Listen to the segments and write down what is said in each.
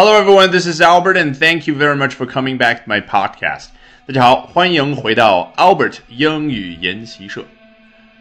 Hello, everyone. This is Albert, and thank you very much for coming back to my podcast. 大家好，欢迎回到 Albert 英语研习社。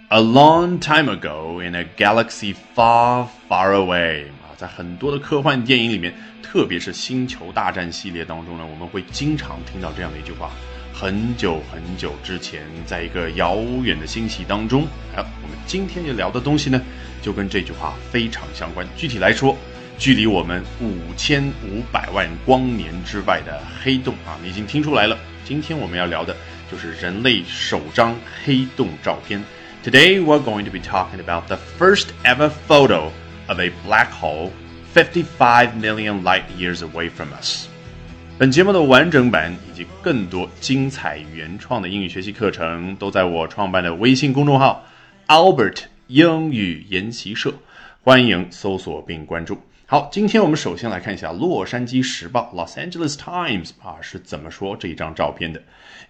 A long time ago, in a galaxy far, far away，啊，在很多的科幻电影里面，特别是《星球大战》系列当中呢，我们会经常听到这样的一句话：很久很久之前，在一个遥远的星系当中。哎，我们今天要聊的东西呢，就跟这句话非常相关。具体来说，距离我们五千五百万光年之外的黑洞啊，你已经听出来了。今天我们要聊的就是人类首张黑洞照片。Today we're going to be talking about the first ever photo of a black hole 55 million light years away from us。本节目的完整版以及更多精彩原创的英语学习课程，都在我创办的微信公众号 Albert 英语研习社，欢迎搜索并关注。好，今天我们首先来看一下《洛杉矶时报》（Los Angeles Times） 啊是怎么说这一张照片的。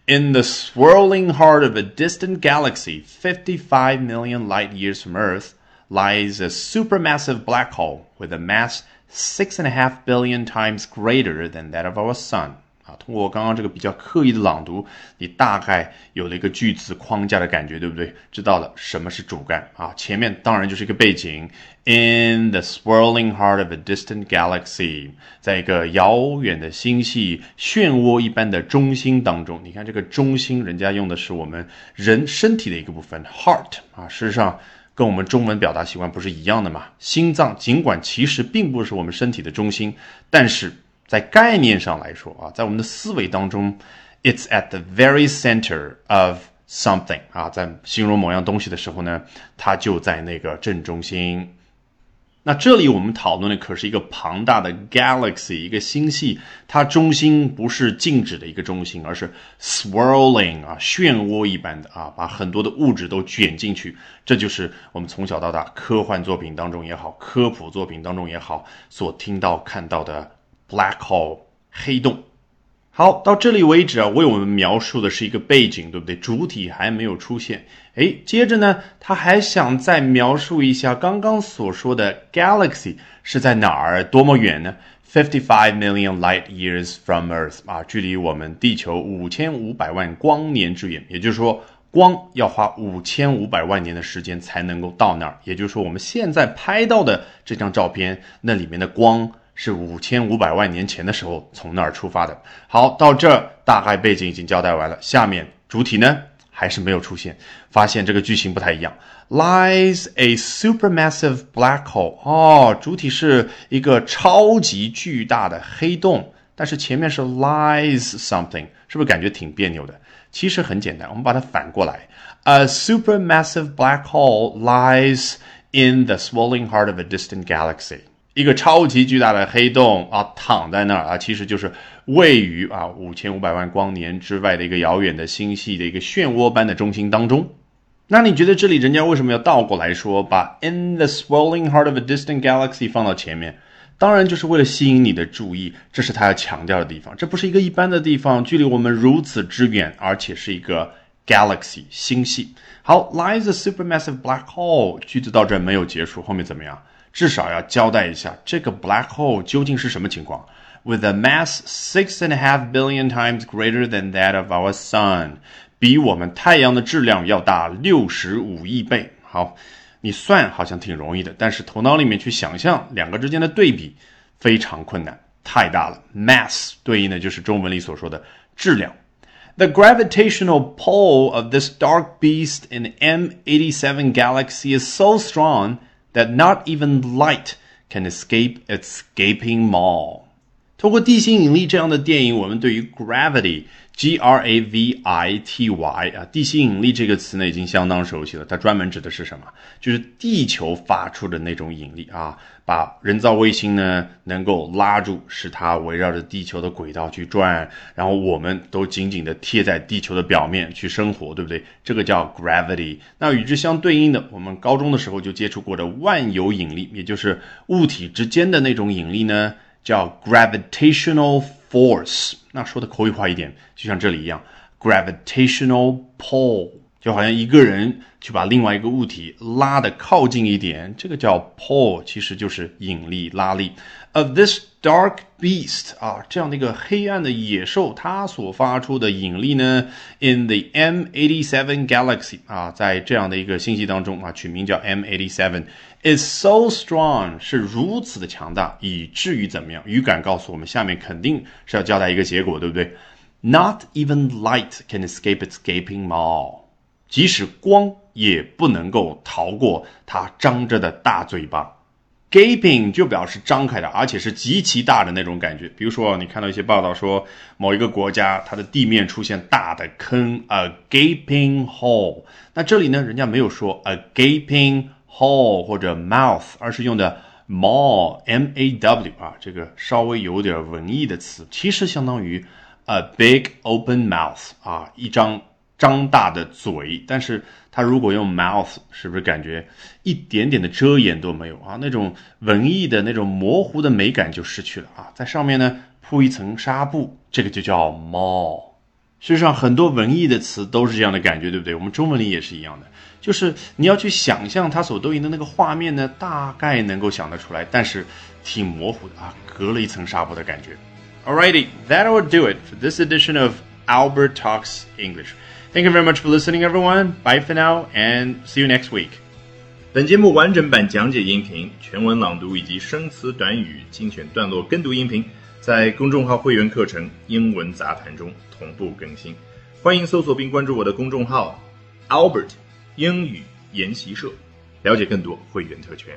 In the swirling heart of a distant galaxy, 55 million light years from Earth, lies a supermassive black hole with a mass six and a half billion times greater than that of our sun. 啊，通过刚刚这个比较刻意的朗读，你大概有了一个句子框架的感觉，对不对？知道了什么是主干啊？前面当然就是一个背景，in the swirling heart of a distant galaxy，在一个遥远的星系漩涡一般的中心当中。你看这个中心，人家用的是我们人身体的一个部分，heart 啊，事实上跟我们中文表达习惯不是一样的嘛？心脏尽管其实并不是我们身体的中心，但是。在概念上来说啊，在我们的思维当中，it's at the very center of something 啊，在形容某样东西的时候呢，它就在那个正中心。那这里我们讨论的可是一个庞大的 galaxy，一个星系，它中心不是静止的一个中心，而是 swirling 啊，漩涡一般的啊，把很多的物质都卷进去。这就是我们从小到大科幻作品当中也好，科普作品当中也好，所听到看到的。Black hole，黑洞。好，到这里为止啊，为我们描述的是一个背景，对不对？主体还没有出现。哎，接着呢，他还想再描述一下刚刚所说的 galaxy 是在哪儿，多么远呢？Fifty-five million light years from Earth 啊，距离我们地球五千五百万光年之远。也就是说，光要花五千五百万年的时间才能够到那儿。也就是说，我们现在拍到的这张照片，那里面的光。是五千五百万年前的时候从那儿出发的。好，到这大概背景已经交代完了，下面主体呢还是没有出现。发现这个句型不太一样，lies a supermassive black hole。哦，主体是一个超级巨大的黑洞，但是前面是 lies something，是不是感觉挺别扭的？其实很简单，我们把它反过来，a supermassive black hole lies in the swirling heart of a distant galaxy。一个超级巨大的黑洞啊，躺在那儿啊，其实就是位于啊五千五百万光年之外的一个遥远的星系的一个漩涡般的中心当中。那你觉得这里人家为什么要倒过来说，把 in the swirling heart of a distant galaxy 放到前面？当然就是为了吸引你的注意，这是他要强调的地方。这不是一个一般的地方，距离我们如此之远，而且是一个 galaxy 星系。好，lies a supermassive black hole。句子到这没有结束，后面怎么样？至少要交代一下这个 black hole 究竟是什么情况。With a mass six and a half billion times greater than that of our sun，比我们太阳的质量要大六十五亿倍。好，你算好像挺容易的，但是头脑里面去想象两个之间的对比非常困难，太大了。Mass 对应的就是中文里所说的质量。The gravitational pull of this dark beast in M87 galaxy is so strong that not even light can escape its gaping maw。通过地心引力这样的电影，我们对于 gravity G R A V I T Y 啊，地心引力这个词呢已经相当熟悉了。它专门指的是什么？就是地球发出的那种引力啊，把人造卫星呢能够拉住，使它围绕着地球的轨道去转，然后我们都紧紧的贴在地球的表面去生活，对不对？这个叫 gravity。那与之相对应的，我们高中的时候就接触过的万有引力，也就是物体之间的那种引力呢，叫 gravitational force。那说的口语化一点，就像这里一样，gravitational pull，就好像一个人去把另外一个物体拉的靠近一点，这个叫 pull，其实就是引力拉力。Of this dark beast 啊，这样的一个黑暗的野兽，它所发出的引力呢，in the M87 galaxy 啊，在这样的一个星系当中啊，取名叫 M87。is so strong 是如此的强大，以至于怎么样？语感告诉我们，下面肯定是要交代一个结果，对不对？Not even light can escape its gaping maw，即使光也不能够逃过它张着的大嘴巴。Gaping 就表示张开的，而且是极其大的那种感觉。比如说，你看到一些报道说，某一个国家它的地面出现大的坑，a gaping hole。那这里呢，人家没有说 a gaping。hole 或者 mouth，而是用的 maw，m a w 啊，这个稍微有点文艺的词，其实相当于 a big open mouth 啊，一张张大的嘴。但是它如果用 mouth，是不是感觉一点点的遮掩都没有啊？那种文艺的那种模糊的美感就失去了啊。在上面呢铺一层纱布，这个就叫 maw。实上，很多文艺的词都是这样的感觉，对不对？我们中文里也是一样的。就是你要去想象它所对应的那个画面呢，大概能够想得出来，但是挺模糊的啊，隔了一层纱布的感觉。Alrighty, that will do it for this edition of Albert Talks English. Thank you very much for listening, everyone. Bye for now, and see you next week. 本节目完整版讲解音频、全文朗读以及生词短语精选段落跟读音频，在公众号会员课程《英文杂谈》中同步更新。欢迎搜索并关注我的公众号 Albert。英语研习社，了解更多会员特权。